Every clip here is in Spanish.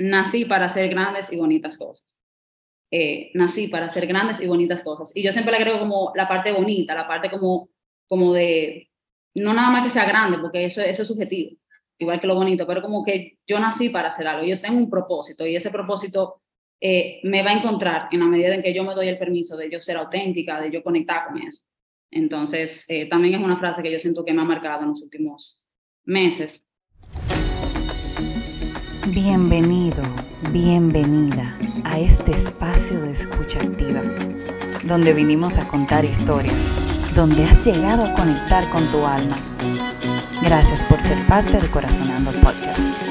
nací para hacer grandes y bonitas cosas. Eh, nací para hacer grandes y bonitas cosas. Y yo siempre le agrego como la parte bonita, la parte como, como de, no nada más que sea grande, porque eso, eso es subjetivo, igual que lo bonito, pero como que yo nací para hacer algo, yo tengo un propósito y ese propósito eh, me va a encontrar en la medida en que yo me doy el permiso de yo ser auténtica, de yo conectar con eso. Entonces, eh, también es una frase que yo siento que me ha marcado en los últimos meses. Bienvenido, bienvenida a este espacio de escucha activa, donde vinimos a contar historias, donde has llegado a conectar con tu alma. Gracias por ser parte de Corazonando Podcast.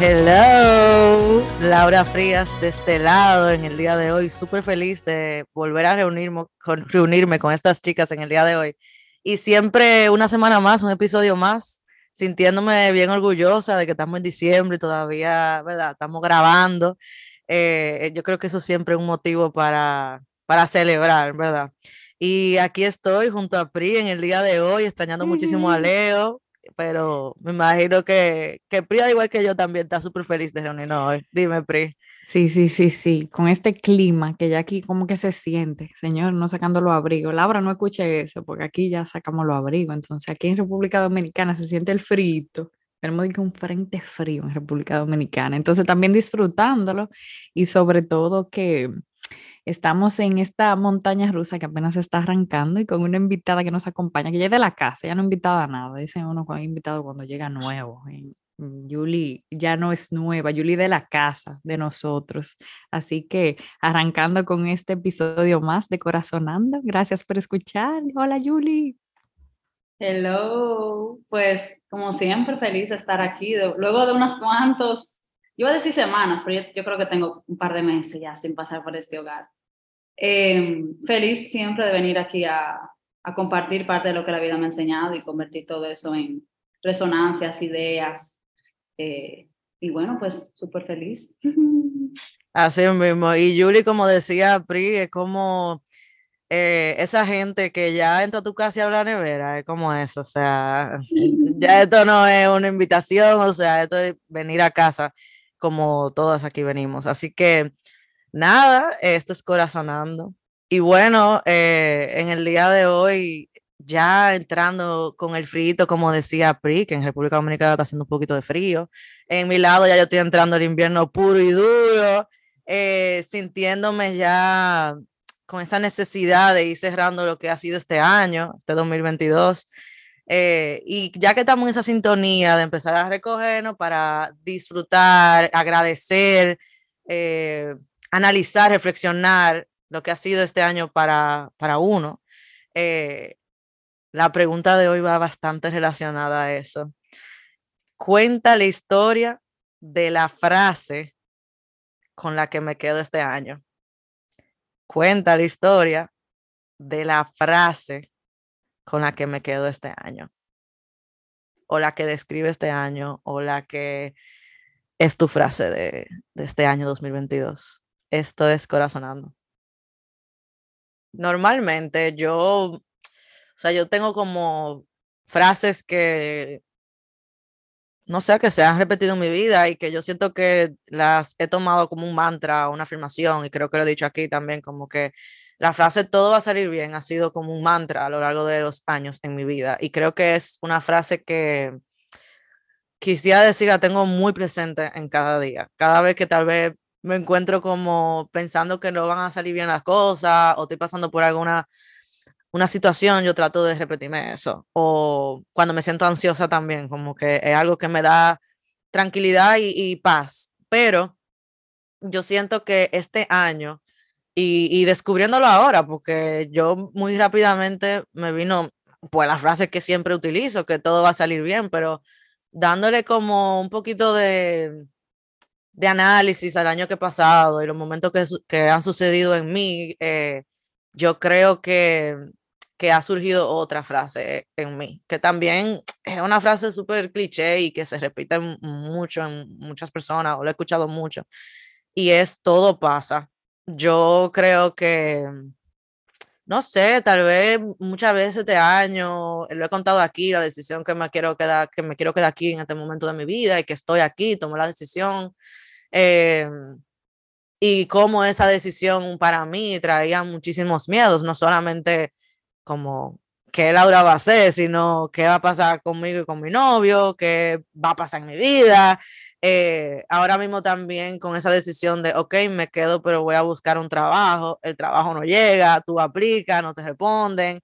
Hello, Laura Frías de este lado en el día de hoy. Súper feliz de volver a reunirme con, reunirme con estas chicas en el día de hoy. Y siempre una semana más, un episodio más, sintiéndome bien orgullosa de que estamos en diciembre y todavía, ¿verdad? Estamos grabando. Eh, yo creo que eso siempre es un motivo para, para celebrar, ¿verdad? Y aquí estoy junto a Pri en el día de hoy, extrañando muchísimo a Leo, pero me imagino que, que Pri, igual que yo, también está súper feliz de reunirnos hoy. Dime, Pri. Sí, sí, sí, sí, con este clima que ya aquí como que se siente, señor, no sacando los abrigos. Laura, no escuche eso, porque aquí ya sacamos los abrigos. Entonces, aquí en República Dominicana se siente el frío. Tenemos un frente frío en República Dominicana. Entonces, también disfrutándolo y sobre todo que Estamos en esta montaña rusa que apenas está arrancando y con una invitada que nos acompaña, que ya es de la casa, ya no invitada a nada, dicen uno cuando invitado cuando llega nuevo. Julie ya no es nueva, Julie de la casa, de nosotros. Así que arrancando con este episodio más de Corazonando, gracias por escuchar. Hola Julie. Hello, pues como siempre feliz de estar aquí, luego de unos cuantos yo iba a decir semanas, pero yo, creo que tengo un par de meses ya sin pasar por este hogar. Em, feliz siempre de venir aquí a, a, compartir parte de lo que la vida me ha enseñado y convertir todo eso en resonancias, ideas. Eh, y bueno, pues súper feliz. Así mismo. Y Julie, como decía Pri, es como eh, esa gente que ya entra a tu casa y habla nevera, es como eso. O sea, ya esto no es una invitación, o sea, esto es venir a casa como todas aquí venimos. Así que nada, esto es Corazonando. Y bueno, eh, en el día de hoy, ya entrando con el frío, como decía Pri, que en República Dominicana está haciendo un poquito de frío. En mi lado ya yo estoy entrando al invierno puro y duro, eh, sintiéndome ya con esa necesidad de ir cerrando lo que ha sido este año, este 2022. Eh, y ya que estamos en esa sintonía de empezar a recogernos para disfrutar, agradecer, eh, analizar, reflexionar lo que ha sido este año para, para uno, eh, la pregunta de hoy va bastante relacionada a eso. Cuenta la historia de la frase con la que me quedo este año. Cuenta la historia de la frase con la que me quedo este año. O la que describe este año, o la que es tu frase de, este año 2022. Esto es corazonando. Normalmente yo, sea, yo tengo como frases que no sé, que se han repetido en mi vida y que yo siento que las he tomado como un mantra, una afirmación, y creo que lo he dicho aquí también, como que la frase todo va a salir bien ha sido como un mantra a lo largo de los años en mi vida y creo que es una frase que quisiera decir la tengo muy presente en cada día. Cada vez que tal vez me encuentro como pensando que no van a salir bien las cosas o estoy pasando por alguna una situación, yo trato de repetirme eso. O cuando me siento ansiosa también, como que es algo que me da tranquilidad y, paz. Pero yo siento que este año y, descubriéndolo ahora, porque yo muy rápidamente me vino, pues la frase que siempre utilizo, que todo va a salir bien, pero dándole como un poquito de, de análisis al año que pasado y los momentos que, que han sucedido en mí, eh, yo creo que, que ha surgido otra frase en mí, que también es una frase súper cliché y que se repite mucho en muchas personas, o lo he escuchado mucho, y es todo pasa yo creo que no sé, tal vez muchas veces este año, lo he contado aquí, la decisión que me quiero quedar, que me quiero quedar aquí en este momento de mi vida y que estoy aquí, tomé la decisión. Em, y cómo esa decisión para mí traía muchísimos miedos, no solamente como qué Laura va a hacer, sino qué va a pasar conmigo y con mi novio, qué va a pasar en mi vida. Eh, ahora mismo también con esa decisión de, ok, me quedo, pero voy a buscar un trabajo, el trabajo no llega, tú aplicas, no te responden.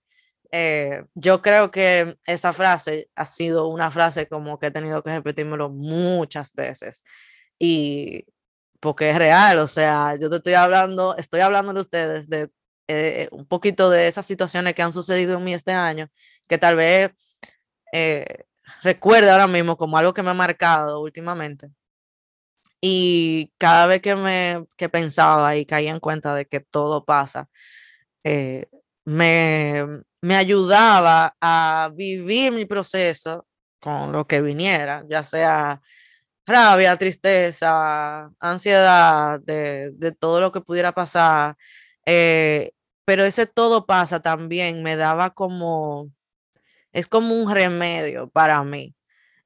Eh, yo creo que esa frase ha sido una frase como que he tenido que repetírmelo muchas veces y porque es real, o sea, yo te estoy hablando, estoy hablando de ustedes de eh, un poquito de esas situaciones que han sucedido en mí este año, que tal vez eh, recuerde ahora mismo como algo que me ha marcado últimamente. Y cada vez que me que pensaba y caía en cuenta de que todo pasa, eh, me, me ayudaba a vivir mi proceso con lo que viniera, ya sea rabia, tristeza, ansiedad, de, de todo lo que pudiera pasar. Eh, pero ese todo pasa también me daba como, es como un remedio para mí.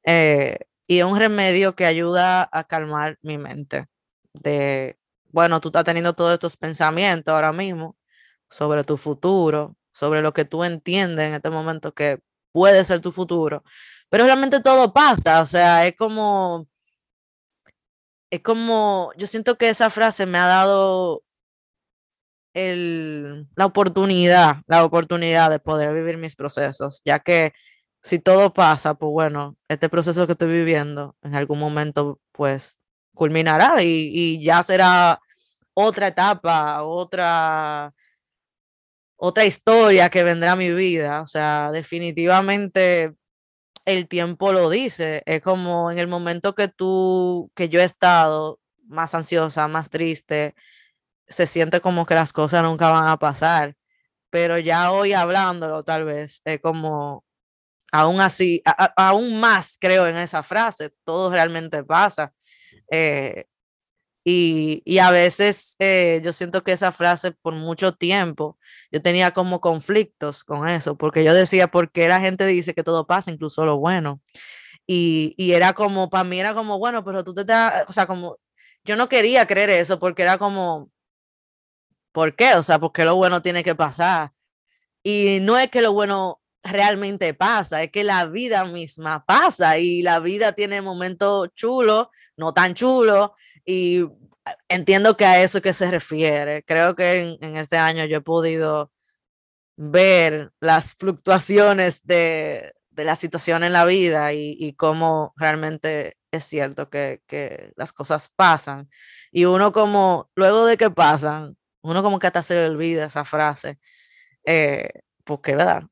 Eh, y es un remedio que ayuda a calmar mi mente. De, bueno, tú estás teniendo todos estos pensamientos ahora mismo sobre tu futuro, sobre lo que tú entiendes en este momento que puede ser tu futuro, pero realmente todo pasa, o sea, es como, es como, yo siento que esa frase me ha dado el, la oportunidad, la oportunidad de poder vivir mis procesos, ya que si todo pasa, pues bueno, este proceso que estoy viviendo en algún momento pues culminará y, y ya será otra etapa, otra, otra historia que vendrá a mi vida. O sea, definitivamente el tiempo lo dice. Es como en el momento que tú, que yo he estado más ansiosa, más triste, se siente como que las cosas nunca van a pasar. Pero ya hoy hablándolo, tal vez, es como, aún así, aún más creo en esa frase, todo realmente pasa. Eh, y, y, a veces eh, yo siento que esa frase por mucho tiempo, yo tenía como conflictos con eso, porque yo decía, ¿por qué la gente dice que todo pasa, incluso lo bueno? Y, y era como, para mí era como, bueno, pero tú te das, o sea, como, yo no quería creer eso, porque era como, ¿Por qué? O sea, porque lo bueno tiene que pasar. Y no es que lo bueno realmente pasa, es que la vida misma pasa y la vida tiene momentos chulos, no tan chulos, y entiendo que a eso que se refiere. Creo que en, este año yo he podido ver las fluctuaciones de, de la situación en la vida y, y cómo realmente es cierto que, que, las cosas pasan. Y uno como, luego de que pasan, uno como que hasta se le olvida esa frase, eh, porque, ¿verdad?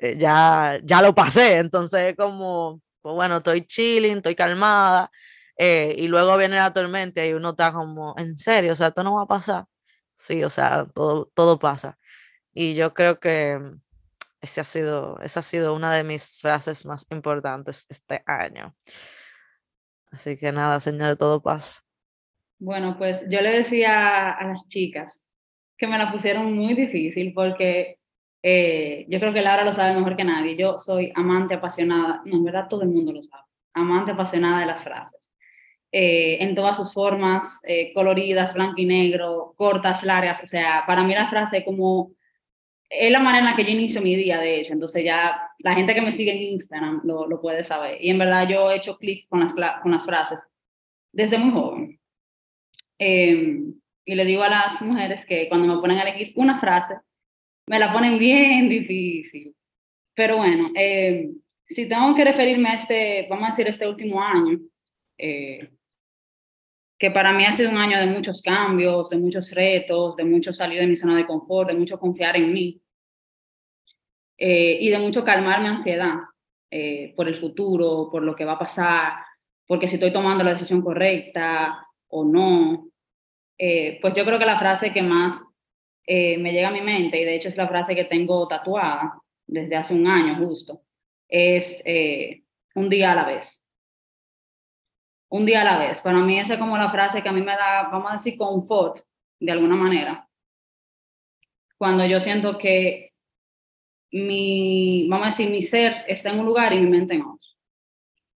Eh, ya, ya lo pasé, entonces como, pues bueno, estoy chilling, estoy calmada, eh, y luego viene la tormenta y uno está como, en serio, o sea, esto no va a pasar. Sí, o sea, todo, todo pasa. Y yo creo que ese ha sido, esa ha sido una de mis frases más importantes este año. Así que nada, señor, todo pasa. Bueno, pues yo le decía a las chicas que me la pusieron muy difícil porque eh, yo creo que Laura lo sabe mejor que nadie. Yo soy amante apasionada, no, en verdad todo el mundo lo sabe, amante apasionada de las frases. Eh, en todas sus formas, eh, coloridas, blanco y negro, cortas, largas. O sea, para mí la frase como es la manera en la que yo inicio mi día, de hecho. Entonces ya la gente que me sigue en Instagram lo, lo puede saber. Y en verdad yo he hecho clic con las, con las frases desde muy joven. Eh, y le digo a las mujeres que cuando me ponen a elegir una frase, me la ponen bien difícil. Pero bueno, eh, si tengo que referirme a este, vamos a decir, este último año, eh, que para mí ha sido un año de muchos cambios, de muchos retos, de mucho salir de mi zona de confort, de mucho confiar en mí eh, y de mucho calmar mi ansiedad por el futuro, por lo que va a pasar, porque si estoy tomando la decisión correcta o no, eh, pues yo creo que la frase que más eh, me llega a mi mente, y de hecho es la frase que tengo tatuada desde hace un año justo, es eh, un día a la vez. Un día a la vez. Para mí esa es como la frase que a mí me da, vamos a decir, confort, de alguna manera. cuando yo siento que mi, vamos a decir, mi ser está en un lugar y mi mente en otro.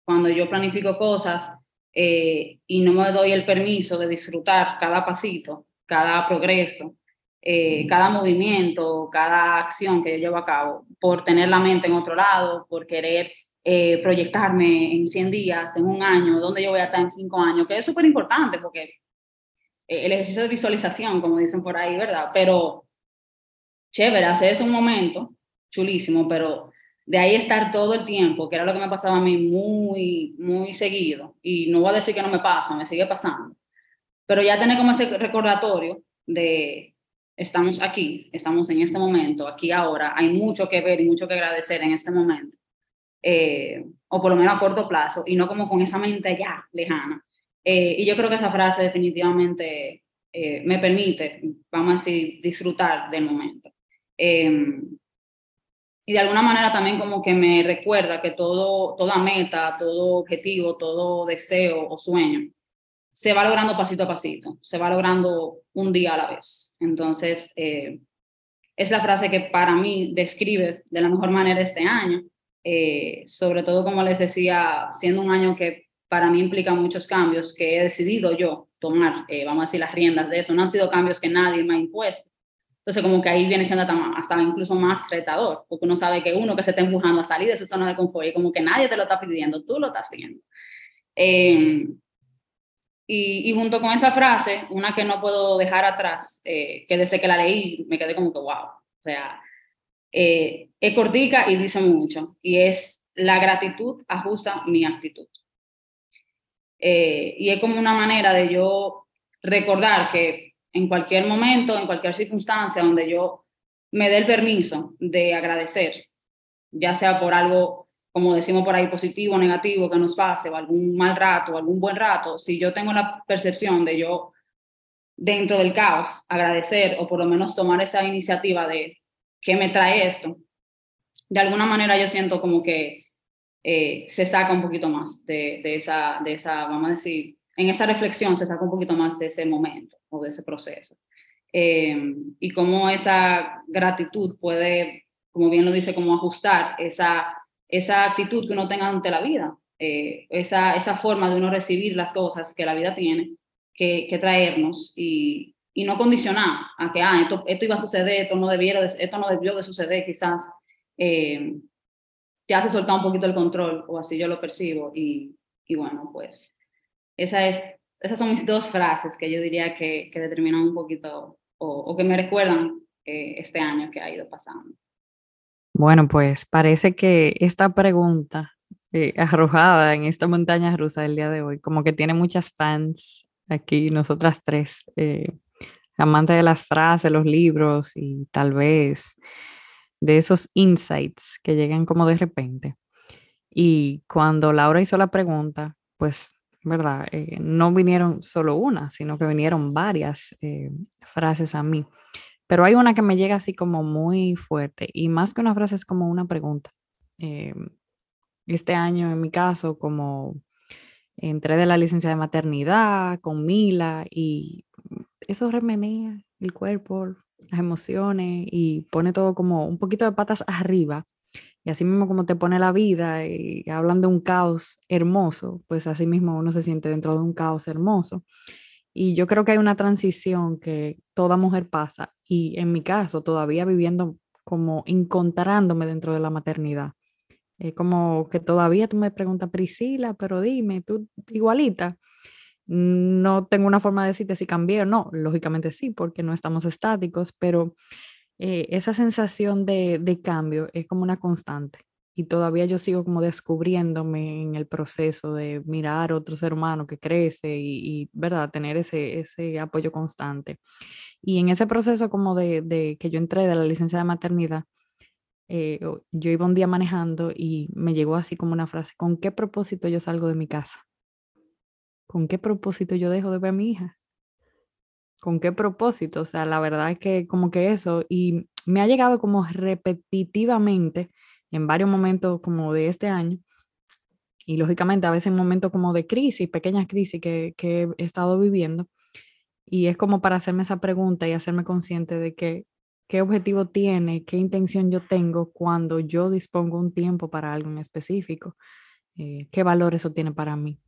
Cuando yo planifico cosas eh, y no me doy el permiso de disfrutar cada pasito, cada progreso, eh, cada movimiento, cada acción que yo llevo a cabo, por tener la mente en otro lado, por querer eh, proyectarme en 100 días, en un año, dónde yo voy a estar en 5 años, que es súper importante porque el ejercicio de visualización, como dicen por ahí, ¿verdad? Pero chévere, hacer eso un momento, chulísimo, pero de ahí estar todo el tiempo, que era lo que me pasaba a mí muy, muy seguido, y no voy a decir que no me pasa, me sigue pasando, pero ya tener como ese recordatorio de estamos aquí, estamos en este momento, aquí ahora, hay mucho que ver y mucho que agradecer en este momento, eh, o por lo menos a corto plazo, y no como con esa mente ya lejana. Eh, y yo creo que esa frase definitivamente eh, me permite, vamos a decir, disfrutar del momento. Y de alguna manera también como que me recuerda que todo, toda meta, todo objetivo, todo deseo o sueño se va logrando pasito a pasito, se va logrando un día a la vez. Entonces, eh, es la frase que para mí describe de la mejor manera este año, eh, sobre todo como les decía, siendo un año que para mí implica muchos cambios que he decidido yo tomar, eh, vamos a decir, las riendas de eso, no han sido cambios que nadie me ha impuesto, entonces, como que ahí viene siendo hasta, incluso más retador, porque uno sabe que uno que se está empujando a salir de esa zona de confort y como que nadie te lo está pidiendo, tú lo estás haciendo. Em, y, y, junto con esa frase, una que no puedo dejar atrás, eh, que desde que la leí me quedé como que wow, o sea, eh, es cortica y dice mucho, y es la gratitud ajusta mi actitud. Eh, y es como una manera de yo recordar que en cualquier momento, en cualquier circunstancia donde yo me dé el permiso de agradecer, ya sea por algo, como decimos por ahí, positivo o negativo que nos pase, o algún mal rato, o algún buen rato, si yo tengo la percepción de yo, dentro del caos, agradecer o por lo menos tomar esa iniciativa de qué me trae esto, de alguna manera yo siento como que eh, se saca un poquito más de, de, esa, de esa, vamos a decir, en esa reflexión se saca un poquito más de ese momento o de ese proceso. Eh, y cómo esa gratitud puede, como bien lo dice, como ajustar esa, esa actitud que uno tenga ante la vida, eh, esa, esa forma de uno recibir las cosas que la vida tiene que, traernos y, y, no condicionar a que ah, esto, esto iba a suceder, esto no, debiera esto no debió de suceder, quizás eh, ya se soltado un poquito el control o así yo lo percibo y, y bueno, pues esa es, esas son dos frases que yo diría que, que determinan un poquito o, que me recuerdan eh, este año que ha ido pasando. Bueno, pues parece que esta pregunta eh, arrojada en esta montaña rusa del día de hoy, como que tiene muchas fans aquí, nosotras tres, eh, amantes de las frases, los libros y tal vez de esos insights que llegan como de repente. Y cuando Laura hizo la pregunta, pues ¿verdad? Eh, no vinieron solo una, sino que vinieron varias eh, frases a mí. Pero hay una que me llega así como muy fuerte y más que una frase es como una pregunta. Eh, este año, en mi caso, como entré de la licencia de maternidad con Mila y eso remenea el cuerpo, las emociones y pone todo como un poquito de patas arriba y así mismo como te pone la vida y hablan de un caos hermoso, pues así mismo uno se siente dentro de un caos hermoso. Y yo creo que hay una transición que toda mujer pasa y en mi caso todavía viviendo como encontrándome dentro de la maternidad. Es como que todavía tú me preguntas, Priscila, pero dime, tú igualita. No tengo una forma de decirte si cambié o no, lógicamente sí, porque no estamos estáticos, pero eh, esa sensación de, de, cambio es como una constante y todavía yo sigo como descubriéndome en el proceso de mirar otro ser humano que crece y, y ¿verdad? Tener ese, ese apoyo constante. Y en ese proceso como de, de que yo entré de la licencia de maternidad, eh, yo iba un día manejando y me llegó así como una frase, ¿con qué propósito yo salgo de mi casa? ¿Con qué propósito yo dejo de ver a mi hija? ¿Con qué propósito? O sea, la verdad es que como que eso, y me ha llegado como repetitivamente en varios momentos como de este año, y lógicamente a veces en momentos como de crisis, pequeñas crisis que, he estado viviendo, y es como para hacerme esa pregunta y hacerme consciente de que qué objetivo tiene, qué intención yo tengo cuando yo dispongo un tiempo para algo en específico, eh, qué valor eso tiene para mí.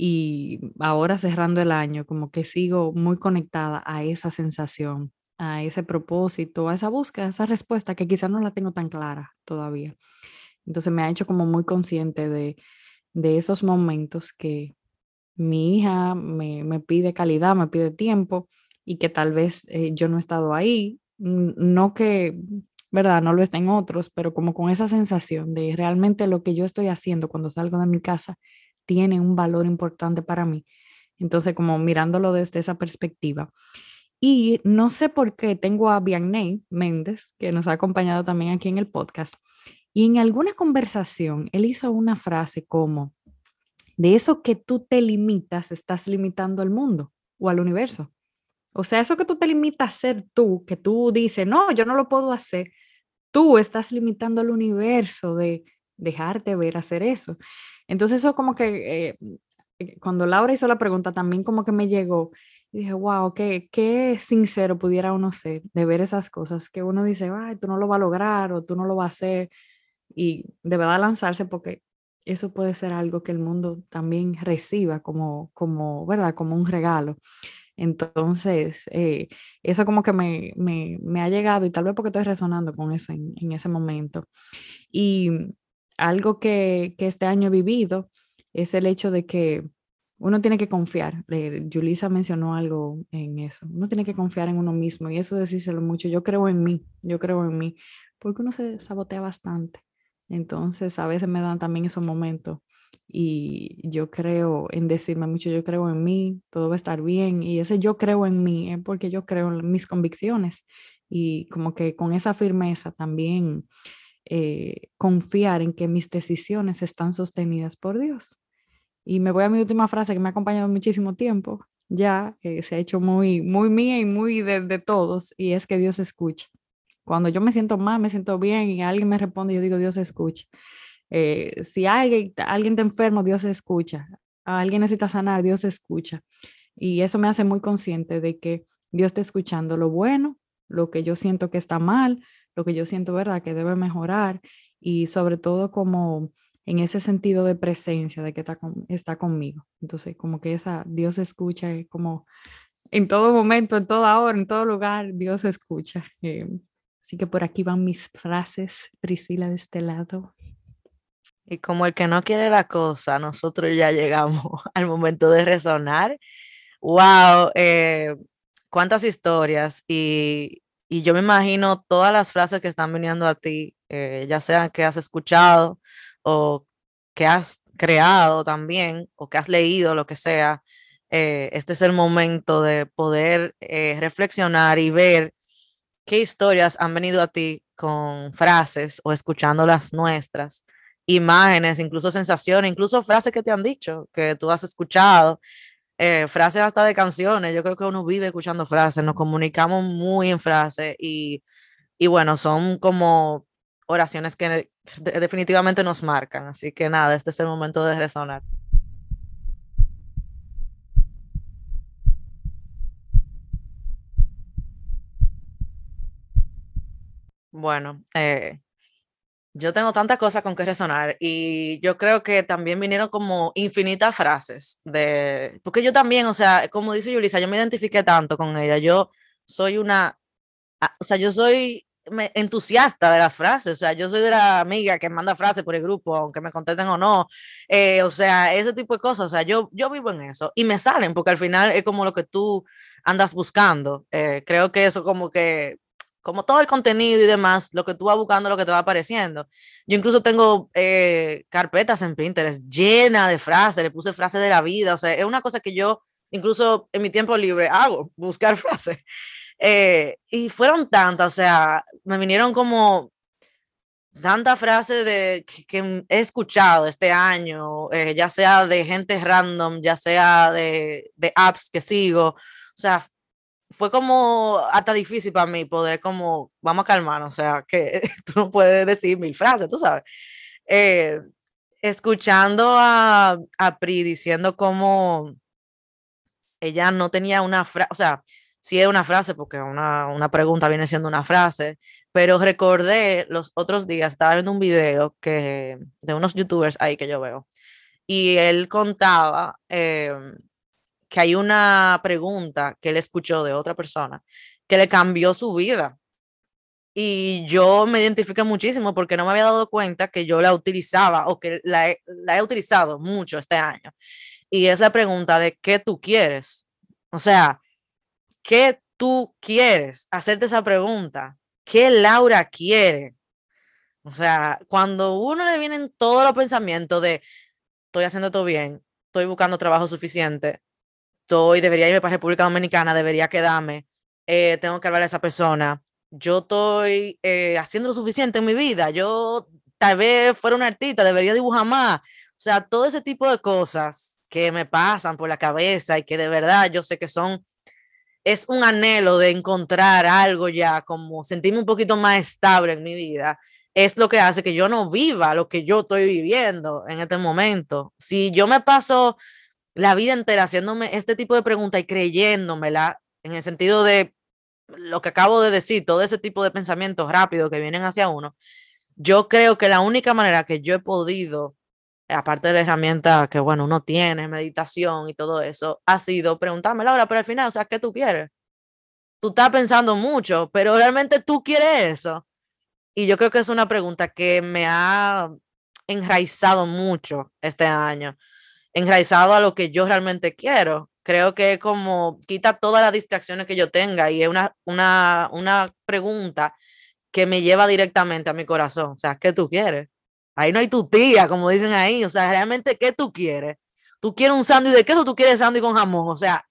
Y ahora cerrando el año, como que sigo muy conectada a esa sensación, a ese propósito, a esa búsqueda, a esa respuesta que quizás no la tengo tan clara todavía. Entonces me ha hecho como muy consciente de, de esos momentos que mi hija me, me, pide calidad, me pide tiempo y que tal vez eh, yo no he estado ahí, no que, ¿verdad? No lo estén otros, pero como con esa sensación de realmente lo que yo estoy haciendo cuando salgo de mi casa tiene un valor importante para mí. Entonces, como mirándolo desde esa perspectiva. Y no sé por qué tengo a Vianney Méndez, que nos ha acompañado también aquí en el podcast, y en alguna conversación él hizo una frase como, de eso que tú te limitas, estás limitando al mundo o al universo. O sea, eso que tú te limitas a hacer tú, que tú dices, no, yo no lo puedo hacer, tú estás limitando al universo de dejarte ver hacer eso. Entonces eso como que eh, cuando Laura hizo la pregunta también como que me llegó y dije, wow, qué, qué sincero pudiera uno ser de ver esas cosas que uno dice, ay, tú no lo vas a lograr o tú no lo vas a hacer y de verdad lanzarse porque eso puede ser algo que el mundo también reciba como, como ¿verdad? Como un regalo. Entonces, eh, eso como que me, me, me, ha llegado y tal vez porque estoy resonando con eso en, en ese momento. Y algo que, que, este año he vivido es el hecho de que uno tiene que confiar. Eh, Julisa mencionó algo en eso. Uno tiene que confiar en uno mismo y eso decírselo mucho. Yo creo en mí, yo creo en mí, porque uno se sabotea bastante. Entonces, a veces me dan también esos momentos y yo creo en decirme mucho, yo creo en mí, todo va a estar bien y ese yo creo en mí es porque yo creo en mis convicciones y como que con esa firmeza también eh, confiar en que mis decisiones están sostenidas por Dios. Y me voy a mi última frase que me ha acompañado muchísimo tiempo, ya eh, se ha hecho muy, muy mía y muy de, todos y es que Dios escucha. Cuando yo me siento mal, me siento bien y alguien me responde, yo digo, Dios escucha. Eh, si hay, alguien te enfermo, Dios escucha. alguien necesita sanar, Dios escucha. Y eso me hace muy consciente de que Dios está escuchando lo bueno, lo que yo siento que está mal, lo que yo siento, ¿verdad?, que debe mejorar y sobre todo como en ese sentido de presencia, de que está, está conmigo. Entonces, como que esa Dios escucha, como en todo momento, en toda hora, en todo lugar, Dios escucha. Eh, Así que por aquí van mis frases, Priscila, de este lado. Y como el que no quiere la cosa, nosotros ya llegamos al momento de resonar. ¡Wow! Eh, ¿Cuántas historias? Y, y, yo me imagino todas las frases que están viniendo a ti, eh, ya sean que has escuchado o que has creado también, o que has leído, lo que sea. Eh, este es el momento de poder reflexionar y ver ¿Qué historias han venido a ti con frases o escuchando las nuestras? Imágenes, incluso sensaciones, incluso frases que te han dicho, que tú has escuchado, eh, frases hasta de canciones. Yo creo que uno vive escuchando frases, nos comunicamos muy en frases y, y bueno, son como oraciones que definitivamente nos marcan. Así que nada, este es el momento de resonar. Bueno, eh, yo tengo tantas cosas con que resonar y yo creo que también vinieron como infinitas frases de, porque yo también, o sea, como dice Yulisa, yo me identifiqué tanto con ella, yo soy una, ah, o sea, yo soy entusiasta de las frases, o sea, yo soy de la amiga que manda frases por el grupo, aunque me contesten o no, eh, o sea, ese tipo de cosas, o sea, yo, yo vivo en eso y me salen porque al final es como lo que tú andas buscando, eh, creo que eso como que como todo el contenido y demás, lo que tú vas buscando, lo que te va apareciendo. Yo incluso tengo eh, carpetas en Pinterest llenas de frases, le puse frases de la vida, o sea, es una cosa que yo incluso en mi tiempo libre hago, buscar frases. Eh, y fueron tantas, o sea, me vinieron como tantas frases de, que, he escuchado este año, eh, ya sea de gente random, ya sea de, de apps que sigo, o sea, fue como hasta difícil para mí poder como, vamos a calmarnos, o sea, que tú no puedes decir mil frases, tú sabes. Eh, escuchando a, a Pri diciendo como ella no tenía una frase, o sea, si es una frase, porque una, una pregunta viene siendo una frase, pero recordé los otros días, estaba viendo un video que, de unos youtubers ahí que yo veo, y él contaba em, que hay una pregunta que él escuchó de otra persona que le cambió su vida. Y yo me identifiqué muchísimo porque no me había dado cuenta que yo la utilizaba o que la he, la he utilizado mucho este año. Y es la pregunta de qué tú quieres. O sea, ¿qué tú quieres? Hacerte esa pregunta. ¿Qué Laura quiere? O sea, cuando uno le vienen todos los pensamientos de estoy haciendo todo bien, estoy buscando trabajo suficiente, estoy, debería irme para República Dominicana, debería quedarme, eh, tengo que hablar a esa persona, yo estoy eh, haciendo lo suficiente en mi vida, yo tal vez fuera una artista, debería dibujar más. O sea, todo ese tipo de cosas que me pasan por la cabeza y que de verdad yo sé que son, es un anhelo de encontrar algo ya, como sentirme un poquito más estable en mi vida, es lo que hace que yo no viva lo que yo estoy viviendo en este momento. Si yo me paso la vida entera haciéndome este tipo de preguntas y creyéndomela, en el sentido de lo que acabo de decir, todo ese tipo de pensamientos rápidos que vienen hacia uno, yo creo que la única manera que yo he podido aparte de la herramienta que, bueno, uno tiene, meditación y todo eso, ha sido preguntarme, Laura, pero al final, o sea, ¿qué tú quieres? Tú estás pensando mucho, pero realmente tú quieres eso. Y yo creo que es una pregunta que me ha enraizado mucho este año, enraizado a lo que yo realmente quiero. Creo que como quita todas las distracciones que yo tenga y es una, una, una pregunta que me lleva directamente a mi corazón. O sea, ¿qué tú quieres? Ahí no hay tu tía, como dicen ahí. O sea, realmente, ¿qué tú quieres? ¿Tú quieres un sándwich de queso tú quieres sándwich con jamón? O sea,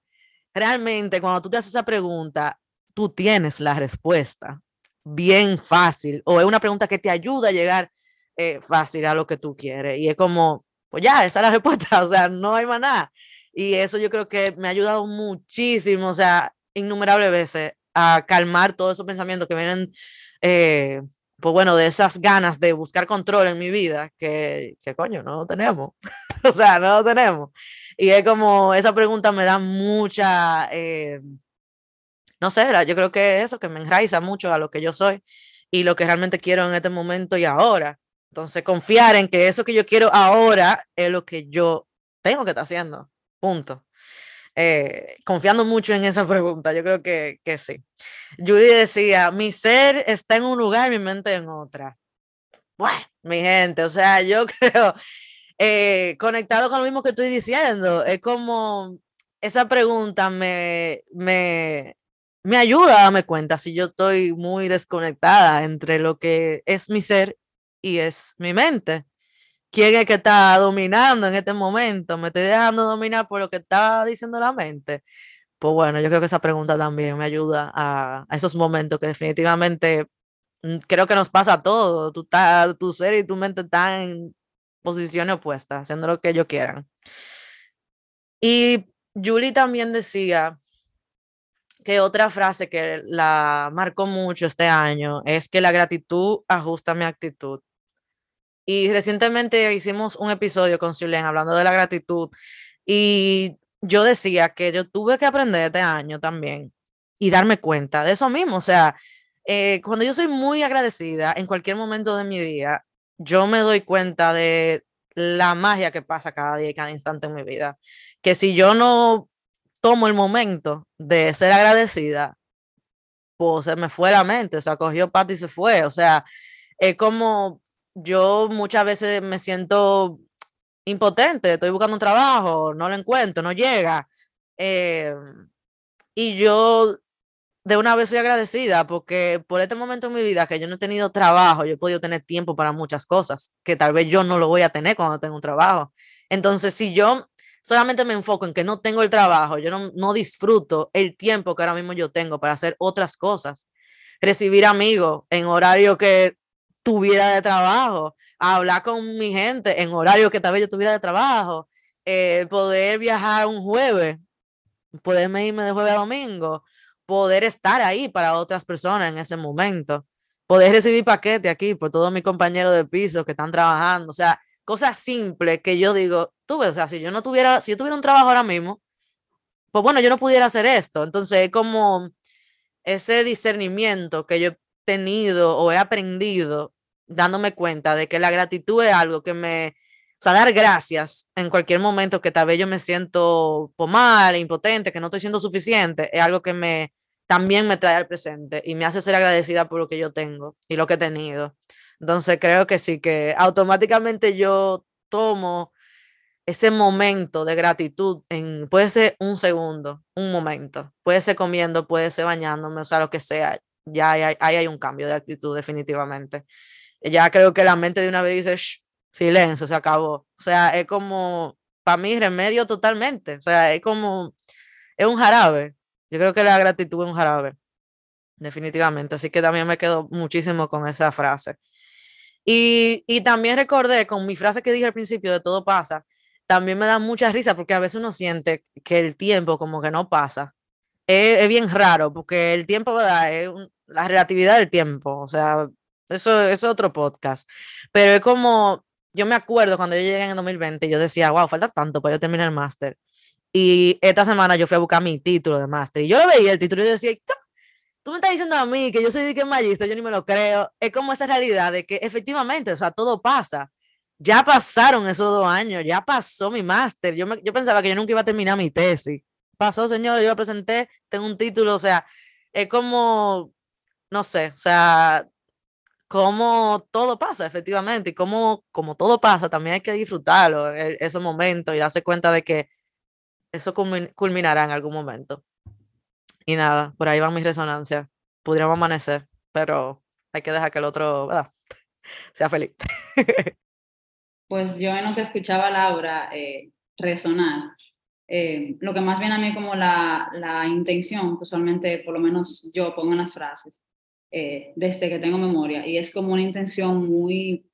realmente, cuando tú te haces esa pregunta, tú tienes la respuesta bien fácil. O es una pregunta que te ayuda a llegar eh, fácil a lo que tú quieres. Y es como, pues ya, esa es la respuesta. O sea, no hay más nada. Y eso yo creo que me ha ayudado muchísimo, o sea, innumerables veces a calmar todos esos pensamientos que vienen eh, pues bueno, de esas ganas de buscar control en mi vida, que, que coño, no lo tenemos. o sea, no lo tenemos. Y es como, esa pregunta me da mucha, eh, no sé, yo creo que eso, que me enraiza mucho a lo que yo soy y lo que realmente quiero en este momento y ahora. Entonces, confiar en que eso que yo quiero ahora es lo que yo tengo que estar haciendo. Punto. Eh, confiando mucho en esa pregunta, yo creo que, que sí. Julie decía, mi ser está en un lugar mi mente en otra. Bueno, mi gente, o sea, yo creo, eh, conectado con lo mismo que estoy diciendo, es como esa pregunta me, me, me ayuda a darme cuenta si yo estoy muy desconectada entre lo que es mi ser es mi mente quién es que está dominando en este momento, me estoy dejando dominar por lo que está diciendo la mente. Pues bueno, yo creo que esa pregunta también me ayuda a, esos momentos que definitivamente mm, creo que nos pasa a todos. Tú tu ser y tu mente están en posiciones opuestas, haciendo lo que ellos quieran. Y Julie también decía que otra frase que la marcó mucho este año es que la gratitud ajusta mi actitud. Y recientemente hicimos un episodio con Julián hablando de la gratitud y yo decía que yo tuve que aprender este año también y darme cuenta de eso mismo. O sea, eh, cuando yo soy muy agradecida en cualquier momento de mi día, yo me doy cuenta de la magia que pasa cada día y cada instante en mi vida. Que si yo no tomo el momento de ser agradecida, pues se me fue la mente, o sea, cogió pata y se fue. O sea, es como yo muchas veces me siento impotente, estoy buscando un trabajo, no lo encuentro, no llega. Eh, y yo de una vez soy agradecida porque por este momento en mi vida que yo no he tenido trabajo, yo he podido tener tiempo para muchas cosas que tal vez yo no lo voy a tener cuando tengo un trabajo. Entonces, si yo solamente me enfoco en que no tengo el trabajo, yo no, no disfruto el tiempo que ahora mismo yo tengo para hacer otras cosas, recibir amigos en horario que tuviera de trabajo, hablar con mi gente en horario que tal vez yo tuviera de trabajo, eh, poder viajar un jueves, poderme irme de jueves a domingo, poder estar ahí para otras personas en ese momento, poder recibir paquete aquí por todos mis compañeros de piso que están trabajando, o sea, cosas simples que yo digo, tú ves, o sea, si yo no tuviera, si yo tuviera un trabajo ahora mismo, pues bueno, yo no pudiera hacer esto. Entonces es como ese discernimiento que yo he tenido o he aprendido dándome cuenta de que la gratitud es algo que me, o sea, dar gracias en cualquier momento que tal vez yo me siento mal, impotente, que no estoy siendo suficiente, es algo que me también me trae al presente y me hace ser agradecida por lo que yo tengo y lo que he tenido. Entonces creo que sí, que automáticamente yo tomo ese momento de gratitud, en, puede ser un segundo, un momento, puede ser comiendo, puede ser bañándome, o sea, lo que sea, ya hay, hay un cambio de actitud definitivamente. Ya creo que la mente de una vez dice, silencio, se acabó. O sea, es como, para mí, remedio totalmente. O sea, es como, es un jarabe. Yo creo que la gratitud es un jarabe, definitivamente. Así que también me quedo muchísimo con esa frase. Y, y también recordé con mi frase que dije al principio de todo pasa, también me da mucha risa porque a veces uno siente que el tiempo como que no pasa. Es, bien raro porque el tiempo, ¿verdad? Es la relatividad del tiempo, o sea, eso, es otro podcast. Pero es como, yo me acuerdo cuando yo llegué en el 2020, yo decía, wow, falta tanto para yo terminar el máster. Y esta semana yo fui a buscar mi título de máster. Y yo lo veía el título y decía, tú me estás diciendo a mí que yo soy de que magister, yo ni me lo creo. Es como esa realidad de que efectivamente, o sea, todo pasa ya pasaron esos dos años, ya pasó mi máster. Yo, yo pensaba que yo nunca iba a terminar mi tesis. Pasó, señor, yo lo presenté, tengo un título, o sea, es como, no sé, o sea, como todo pasa, efectivamente, y como, como todo pasa, también hay que disfrutarlo, e, esos momentos, y darse cuenta de que eso culminará en algún momento. Y nada, por ahí van mis resonancias. Podríamos amanecer, pero hay que dejar que el otro, ¿verdad? sea feliz. Pues yo en lo que escuchaba a Laura eh, resonar, eh, lo que más viene a mí como la, la, intención, usualmente por lo menos yo pongo en las frases, eh, desde que tengo memoria, y es como una intención muy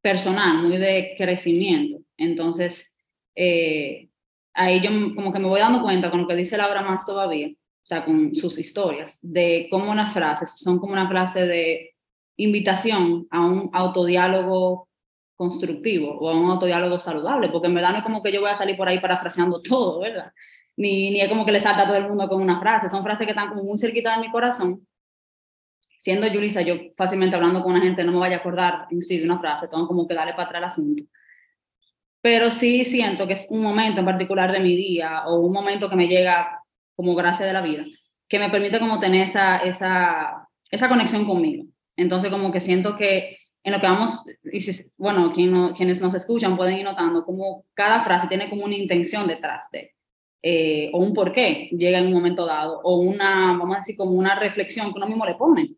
personal, muy de crecimiento. Entonces, ahí yo como que me voy dando cuenta con lo que dice Laura más todavía, o sea, con sus historias, de cómo las frases son como una clase de invitación a un autodiálogo constructivo o a un autodiálogo saludable, porque en verdad no es como que yo voy a salir por ahí parafraseando todo, ¿verdad? Ni, ni es como que le salta a todo el mundo con una frase, son frases que están como muy cerquita de mi corazón. Siendo Julissa, yo fácilmente hablando con una gente no me vaya a acordar en sí de una frase, tengo como que darle para atrás el asunto. Pero sí siento que es un momento en particular de mi día o un momento que me llega como gracia de la vida, que me permite como tener esa, esa, esa conexión conmigo. Entonces como que siento que en lo que vamos, y bueno, quienes nos escuchan pueden ir notando como cada frase tiene como una intención detrás de, eh, o un porqué llega en un momento dado, o una, vamos a decir, como una reflexión que uno mismo le pone.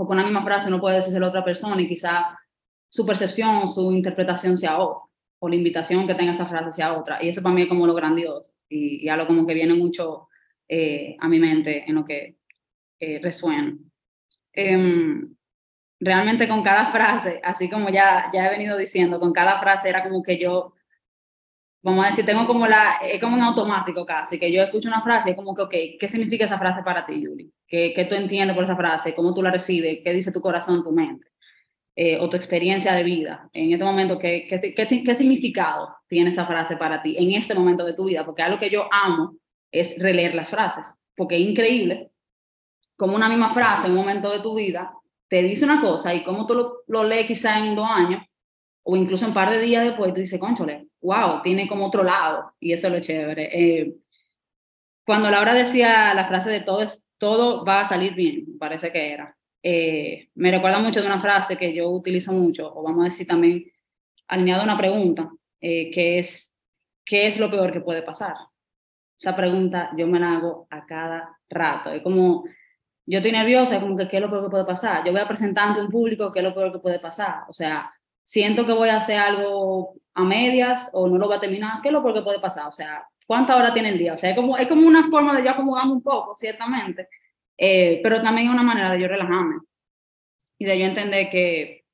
Porque una misma frase no puede decirse otra persona y quizá su percepción o su interpretación sea otra, o la invitación que tenga esa frase sea otra. Y eso para mí es como lo grandioso y, y algo como que viene mucho eh, a mi mente en lo que eh, resuena. Em, realmente con cada frase, así como ya, ya he venido diciendo, con cada frase era como que yo, vamos a decir, tengo como la, es como un automático casi, que yo escucho una frase y como que, ok, ¿qué significa esa frase para ti, Yuli? ¿Qué, qué tú entiendes por esa frase? ¿Cómo tú la recibes? ¿Qué dice tu corazón, tu mente? Eh, o tu experiencia de vida. En este momento, ¿qué, qué, qué, qué significado tiene esa frase para ti en este momento de tu vida? Porque algo que yo amo es releer las frases, porque es increíble como una misma frase en un momento de tu vida te dice una cosa y como tú lo, lo lees quizá en dos años o incluso un par de días después, tú dices, conchole, wow, tiene como otro lado y eso es lo chévere. Eh, cuando Laura decía la frase de todo, es, todo va a salir bien, parece que era, eh, me recuerda mucho de una frase que yo utilizo mucho, o vamos a decir también alineado a una pregunta, eh, que es, ¿qué es lo peor que puede pasar? Esa pregunta yo me la hago a cada rato. Es como yo estoy nerviosa, como que qué es lo peor que puede pasar. Yo voy a presentar ante un público, qué es lo peor que puede pasar. O sea, siento que voy a hacer algo a medias o no lo voy a terminar, qué es lo que puede pasar. O sea, ¿cuántas horas tiene el día? O sea, es como, es como una forma de yo acomodarme un poco, ciertamente, eh, pero también es una manera de yo relajarme y de yo entender que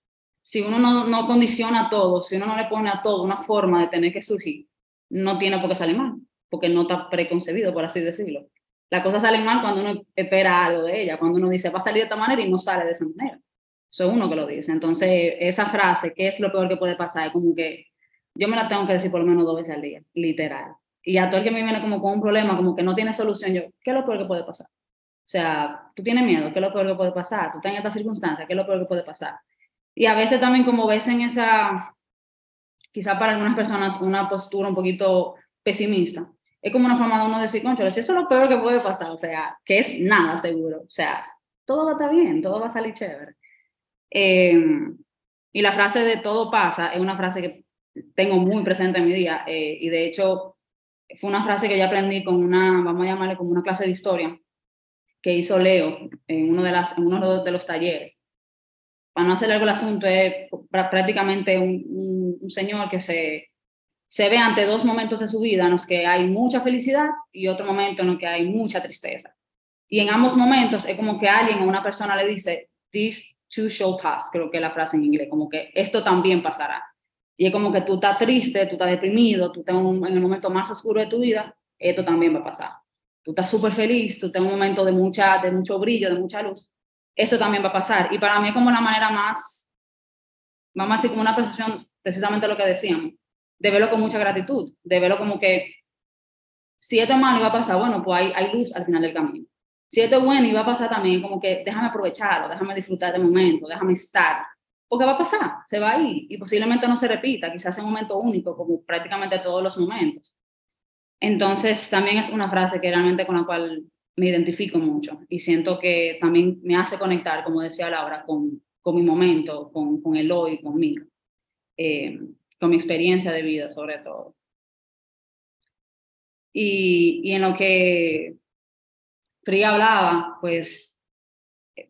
si uno no, no condiciona todo, si uno no le pone a todo una forma de tener que surgir, no tiene por qué salir mal, porque no está preconcebido, por así decirlo. Las cosas salen mal cuando uno espera algo de ella, cuando uno dice va a salir de esta manera y no sale de esa manera. Es uno que lo dice. Entonces, esa frase, ¿qué es lo peor que puede pasar? Es como que yo me la tengo que decir por lo menos dos veces al día, literal. y a todo el que me viene como con un problema, como que no tiene solución, yo, ¿qué es lo peor que puede pasar? O sea, tú tienes miedo, ¿qué es lo peor que puede pasar? Tú estás en esta circunstancia, ¿qué es lo peor que puede pasar? Y a veces también como ves en esa, quizá para algunas personas, una postura un poquito pesimista, es como una forma de uno decir, concho, esto es lo peor que puede pasar, o sea, que es nada seguro, o sea, todo va a estar bien, todo va a salir chévere. Em, y la frase de todo pasa es una frase que tengo muy presente en mi día eh, y de hecho fue una frase que yo aprendí con una, vamos a llamarle como una clase de historia que hizo Leo en uno de, las, en uno de los talleres. Para no hacer largo el asunto, es prácticamente un, un, señor que se, se ve ante dos momentos de su vida en los que hay mucha felicidad y otro momento en el que hay mucha tristeza. Y en ambos momentos es como que alguien o una persona le dice, this too shall pass, creo que es la frase en inglés, como que esto también pasará. Y es como que tú estás triste, tú estás deprimido, tú estás en el momento más oscuro de tu vida, esto también va a pasar. Tú estás súper feliz, tú estás en un momento de, mucha, de mucho brillo, de mucha luz, eso también va a pasar. Y para mí es como la manera más, vamos a decir, como una percepción, precisamente lo que decíamos, de verlo con mucha gratitud, de verlo como que si esto es malo iba a pasar, bueno, pues hay, hay luz al final del camino. Si esto es bueno iba a pasar también, como que déjame aprovecharlo, déjame disfrutar del momento, déjame estar, porque va a pasar, se va a ir y posiblemente no se repita, quizás en un momento único, como prácticamente todos los momentos. Entonces, también es una frase que realmente con la cual me identifico mucho y siento que también me hace conectar, como decía Laura, con, con mi momento, con, con el hoy, conmigo, eh, con mi experiencia de vida sobre todo. Y, y en lo que Fría hablaba, pues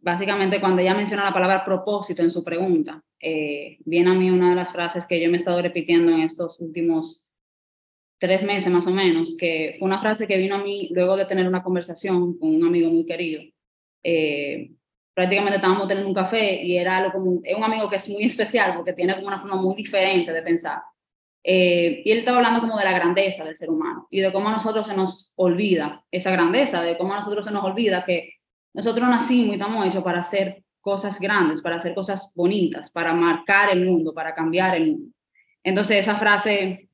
básicamente cuando ella menciona la palabra propósito en su pregunta, eh, viene a mí una de las frases que yo me he estado repitiendo en estos últimos tres meses más o menos, que fue una frase que vino a mí luego de tener una conversación con un amigo muy querido. Eh, prácticamente estábamos teniendo un café y era algo como, es un amigo que es muy especial porque tiene como una forma muy diferente de pensar. Eh, y él estaba hablando como de la grandeza del ser humano y de cómo a nosotros se nos olvida esa grandeza, de cómo a nosotros se nos olvida que nosotros nacimos y estamos hechos para hacer cosas grandes, para hacer cosas bonitas, para marcar el mundo, para cambiar el mundo. Entonces, esa frase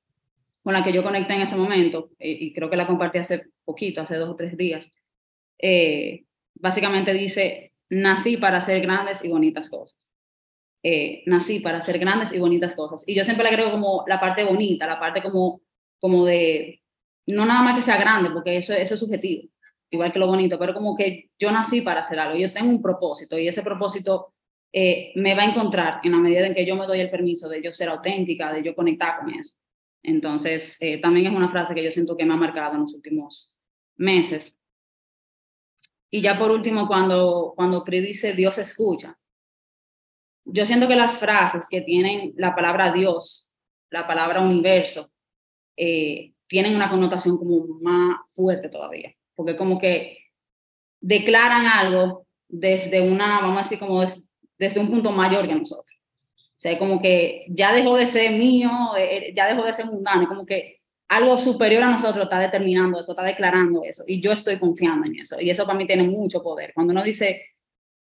con la que yo conecté en ese momento, y, creo que la compartí hace poquito, hace dos o tres días, eh, básicamente dice, nací para hacer grandes y bonitas cosas. Eh, nací para hacer grandes y bonitas cosas. Y yo siempre le agrego como la parte bonita, la parte como, como de, no nada más que sea grande, porque eso, eso es subjetivo, igual que lo bonito, pero como que yo nací para hacer algo, yo tengo un propósito y ese propósito eh, me va a encontrar en la medida en que yo me doy el permiso de yo ser auténtica, de yo conectar con eso. Entonces, eh, también es una frase que yo siento que me ha marcado en los últimos meses. Y ya por último, cuando, cuando Pri dice Dios escucha, yo siento que las frases que tienen la palabra Dios, la palabra universo, eh, tienen una connotación como más fuerte todavía porque como que declaran algo desde una, vamos a decir, como desde un punto mayor que nosotros. O sea, como que ya dejó de ser mío, eh, eh, ya dejó de ser mundano, como que algo superior a nosotros está determinando eso, está declarando eso, y yo estoy confiando en eso, y eso para mí tiene mucho poder. Cuando uno dice,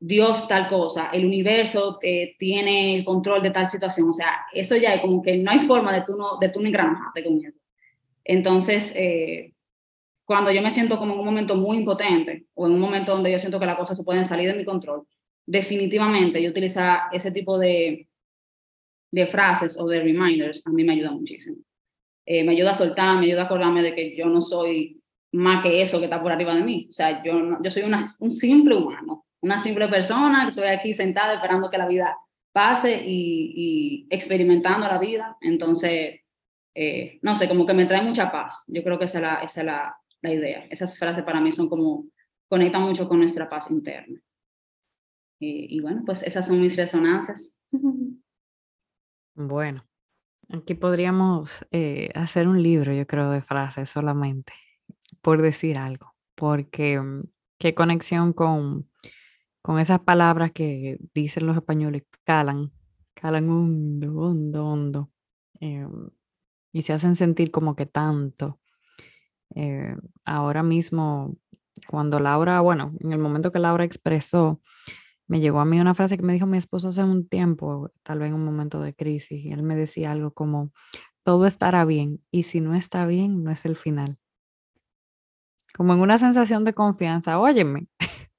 Dios tal cosa, el universo eh, tiene el control de tal situación, o sea, eso ya es como que no hay forma de tú no, de tú ni engranarte con eso. Entonces, eh, cuando yo me siento como en un momento muy impotente o en un momento donde yo siento que las cosas se pueden salir de mi control, definitivamente yo utilizar ese tipo de, de frases o de reminders a mí me ayuda muchísimo. Eh, me ayuda a soltar, me ayuda a acordarme de que yo no soy más que eso que está por arriba de mí. O sea, yo, yo soy una, un simple humano, una simple persona estoy aquí sentada esperando que la vida pase y, y experimentando la vida. Entonces, eh, no sé, como que me trae mucha paz. Yo creo que esa es la, esa es la, la idea. Esas frases para mí son como, conectan mucho con nuestra paz interna. Y, bueno, pues esas son mis resonancias. Bueno, aquí podríamos eh, hacer un libro, yo creo, de frases solamente, por decir algo, porque mm, qué conexión con, con esas palabras que dicen los españoles, calan, calan hondo, hondo, hondo, em, y se hacen sentir como que tanto. Eh, ahora mismo, cuando Laura, bueno, en el momento que Laura expresó, me llegó a mí una frase que me dijo mi esposo hace un tiempo, tal vez en un momento de crisis, y él me decía algo como, todo estará bien y si no está bien, no es el final. Como en una sensación de confianza, óyeme,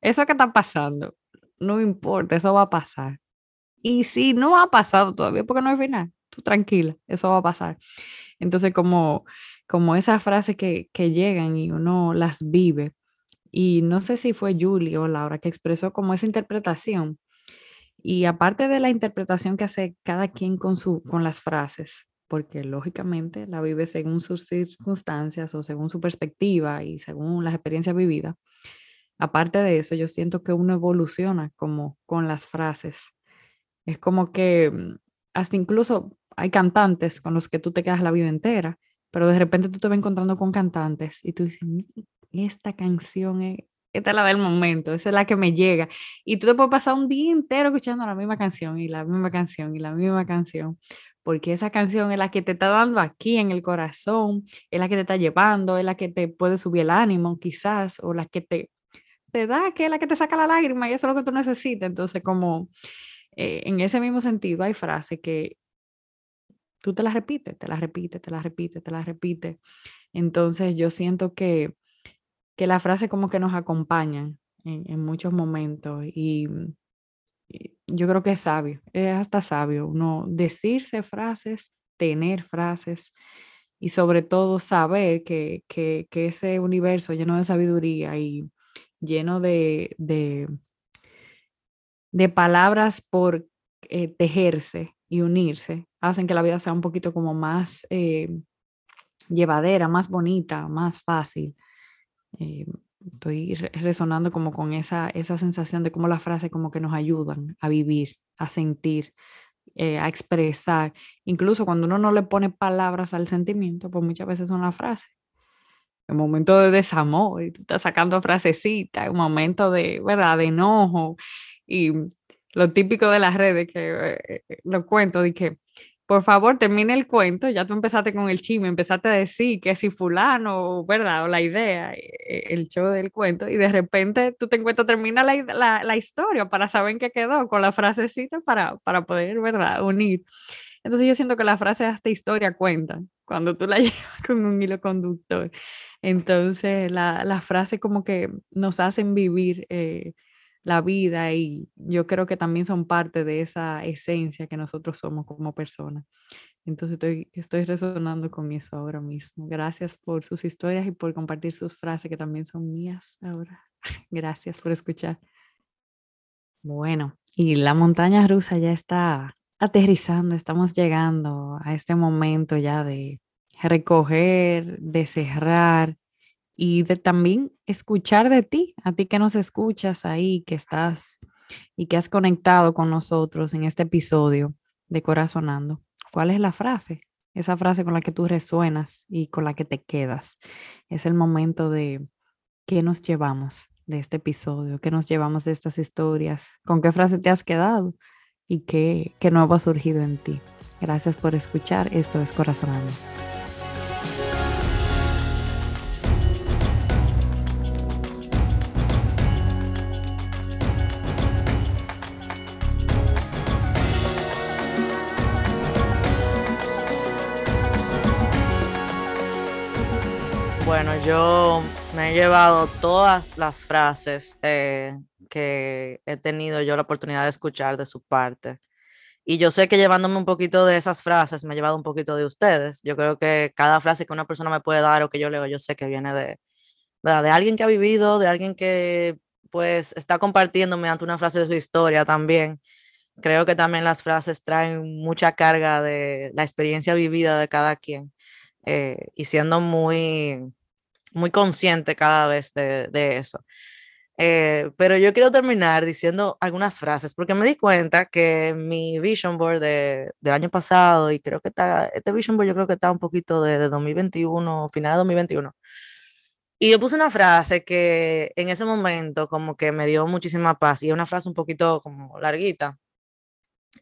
eso que está pasando, no importa, eso va a pasar. Y si no ha pasado todavía, porque no es final, tú tranquila, eso va a pasar. Entonces, como, como esas frases que, que llegan y uno las vive, y no sé si fue Julie o Laura que expresó como esa interpretación. Y aparte de la interpretación que hace cada quien con, su, con las frases, porque lógicamente la vive según sus circunstancias o según su perspectiva y según las experiencias vividas. Aparte de eso, yo siento que uno evoluciona como con las frases. Es como que mm, hasta incluso hay cantantes con los que tú te quedas la vida entera, pero de repente tú te vas encontrando con cantantes y tú dices, esta canción es, esta es la del momento, esa es la que me llega. Y tú te puedes pasar un día entero escuchando la misma canción y la misma canción y la misma canción, porque esa canción es la que te está dando aquí en el corazón, es la que te está llevando, es la que te puede subir el ánimo quizás, o la que te, te da, que es la que te saca la lágrima y eso es lo que tú necesitas. Entonces, como eh, en ese mismo sentido, hay frases que tú te las repites, te las repites, te las repites, te las repites. Entonces, yo siento que que la frase como que nos acompaña en, muchos momentos y, yo creo que es sabio, es hasta sabio uno decirse frases, tener frases y sobre todo saber que, que, ese universo lleno de sabiduría y lleno de, de, palabras por eh, tejerse y unirse, hacen que la vida sea un poquito como más eh, llevadera, más bonita, más fácil. Eh, estoy resonando como con esa, esa sensación de cómo las frases como que nos ayudan a vivir, a sentir, eh, a expresar. Incluso cuando uno no le pone palabras al sentimiento, pues muchas veces son las frases. En momento de desamor, y tú estás sacando frasecitas, un momento de, ¿verdad?, de enojo. Y lo típico de las redes, que eh, lo cuento, de que por favor, termine el cuento, ya tú empezaste con el chisme, empezaste a decir que si fulano, ¿verdad? O la idea, eh, el show del cuento, y de repente tú te encuentras, termina la, la, historia para saber en qué quedó, con la frasecita para, para poder, ¿verdad? Unir. Entonces yo siento que la frase hasta historia cuenta, cuando tú la llevas con un hilo conductor. Entonces la, la frase como que nos hacen vivir. Eh, la vida y yo creo que también son parte de esa esencia que nosotros somos como personas. Entonces estoy, estoy resonando con eso ahora mismo. Gracias por sus historias y por compartir sus frases que también son mías ahora. Gracias por escuchar. Bueno, y la montaña rusa ya está aterrizando, estamos llegando a este momento ya de recoger, de cerrar y de también escuchar de ti, a ti que nos escuchas ahí, que estás y que has conectado con nosotros en este episodio de Corazonando. ¿Cuál es la frase? Esa frase con la que tú resuenas y con la que te quedas. Es el momento de qué nos llevamos de este episodio, qué nos llevamos de estas historias, con qué frase te has quedado y qué, qué nuevo ha surgido en ti. Gracias por escuchar. Esto es Corazonando. Bueno, yo me he llevado todas las frases eh, que he tenido yo la oportunidad de escuchar de su parte. Y yo sé que llevándome un poquito de esas frases, me he llevado un poquito de ustedes. Yo creo que cada frase que una persona me puede dar o que yo leo, yo sé que viene de, de alguien que ha vivido, de alguien que pues está compartiendo mediante una frase de su historia también. Creo que también las frases traen mucha carga de la experiencia vivida de cada quien eh, y siendo muy muy consciente cada vez de, eso. Eh, pero yo quiero terminar diciendo algunas frases, porque me di cuenta que mi vision board de, del año pasado, y creo que está, este vision board yo creo que está un poquito de, de 2021, final de 2021. Y yo puse una frase que en ese momento como que me dio muchísima paz, y es una frase un poquito como larguita,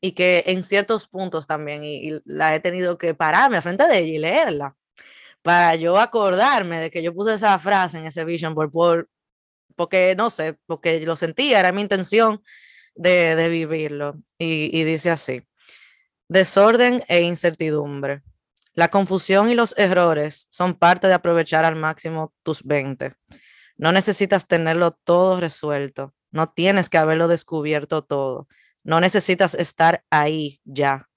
y que en ciertos puntos también, y, y la he tenido que pararme frente de ella y leerla para yo acordarme de que yo puse esa frase en ese vision board, por, porque no sé, porque lo sentía, era mi intención de, de vivirlo. Y, y dice así, desorden e incertidumbre, La confusión y los errores son parte de aprovechar al máximo tus 20. No necesitas tenerlo todo resuelto, no tienes que haberlo descubierto todo, no necesitas estar ahí ya,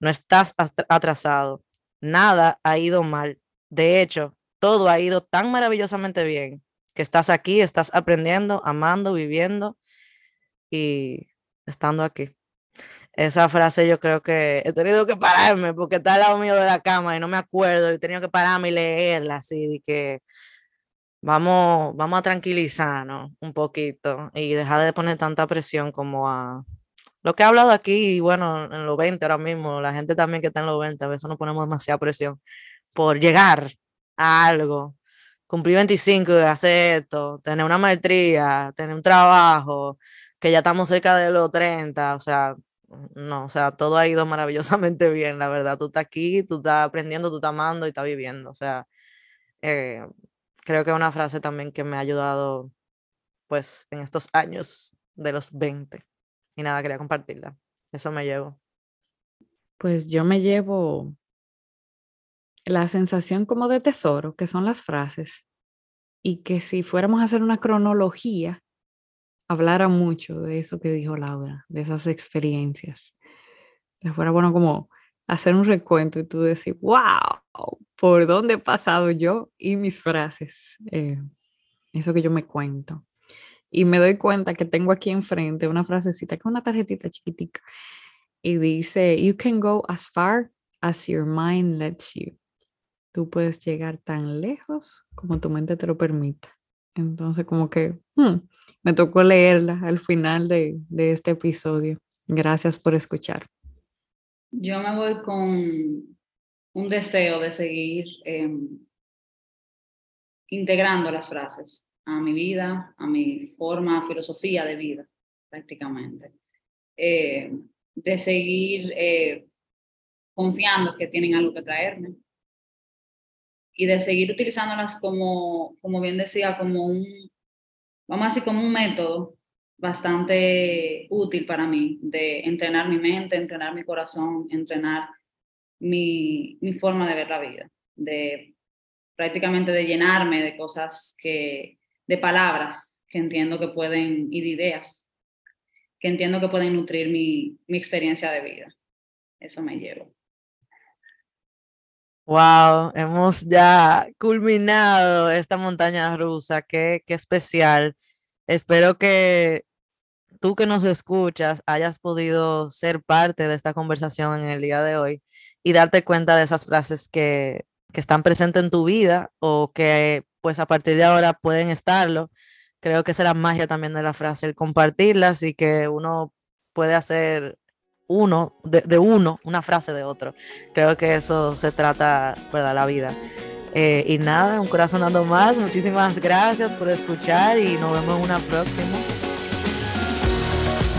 no estás atrasado, nada ha ido mal. De hecho, todo ha ido tan maravillosamente bien que estás aquí, estás aprendiendo, amando, viviendo y estando aquí. Esa frase yo creo que he tenido que pararme porque está al lado mío de la cama y no me acuerdo y he tenido que pararme y leerla así de que vamos, vamos a tranquilizarnos un poquito y dejar de poner tanta presión como a lo que he hablado aquí y bueno, en los 20 ahora mismo, la gente también que está en los 20, a veces nos ponemos demasiada presión por llegar a algo, cumplir 25 y hacer esto, tener una maestría, tener un trabajo, que ya estamos cerca de los 30, o sea, no, o sea, todo ha ido maravillosamente bien, la verdad. Tú estás aquí, tú estás aprendiendo, tú estás amando y estás viviendo. O sea, eh, creo que es una frase también que me ha ayudado, pues, en estos años de los 20. Y nada, quería compartirla. Eso me llevo. Pues yo me llevo la sensación como de tesoro, que son las frases. Y que si fuéramos a hacer una cronología, hablara mucho de eso que dijo Laura, de esas experiencias. Que fuera bueno como hacer un recuento y tú decir, wow, ¿por dónde he pasado yo y mis frases? Eh, eso que yo me cuento. Y me doy cuenta que tengo aquí enfrente una frasecita con una tarjetita chiquitica y dice, you can go as far as your mind lets you. Tú puedes llegar tan lejos como tu mente te lo permita. Entonces, como que, hmm, me tocó leerla al final de, este episodio. Gracias por escuchar. Yo me voy con un deseo de seguir em, integrando las frases a mi vida, a mi forma, filosofía de vida, prácticamente. Eh, de seguir eh, confiando que tienen algo que traerme y de seguir utilizándolas como, como bien decía, como un, vamos a como un método bastante útil para mí de entrenar mi mente, entrenar mi corazón, entrenar mi, mi forma de ver la vida, de prácticamente de llenarme de cosas que, de palabras que entiendo que pueden, y de ideas que entiendo que pueden nutrir mi, mi experiencia de vida. Eso me llevo. Wow, hemos ya culminado esta montaña rusa, qué, qué especial. Espero que tú que nos escuchas hayas podido ser parte de esta conversación en el día de hoy y darte cuenta de esas frases que, que están presentes en tu vida o que pues a partir de ahora pueden estarlo. Creo que esa es la magia también de la frase, el compartirlas y que uno puede hacer uno, de, uno, una frase de otro. Creo que eso se trata, ¿verdad? La vida. Eh, y nada, un corazón dando más. Muchísimas gracias por escuchar y nos vemos en una próxima.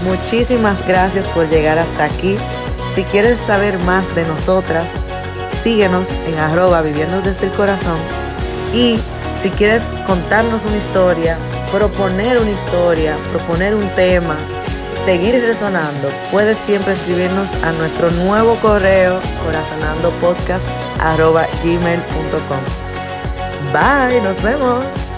Muchísimas gracias por llegar hasta aquí. Si quieres saber más de nosotras, síguenos en arroba viviendo desde el corazón. Y si quieres contarnos una historia, proponer una historia, proponer un tema, seguir resonando, puedes siempre escribirnos a nuestro nuevo correo corazonandopodcast.gmail.com Bye, nos vemos.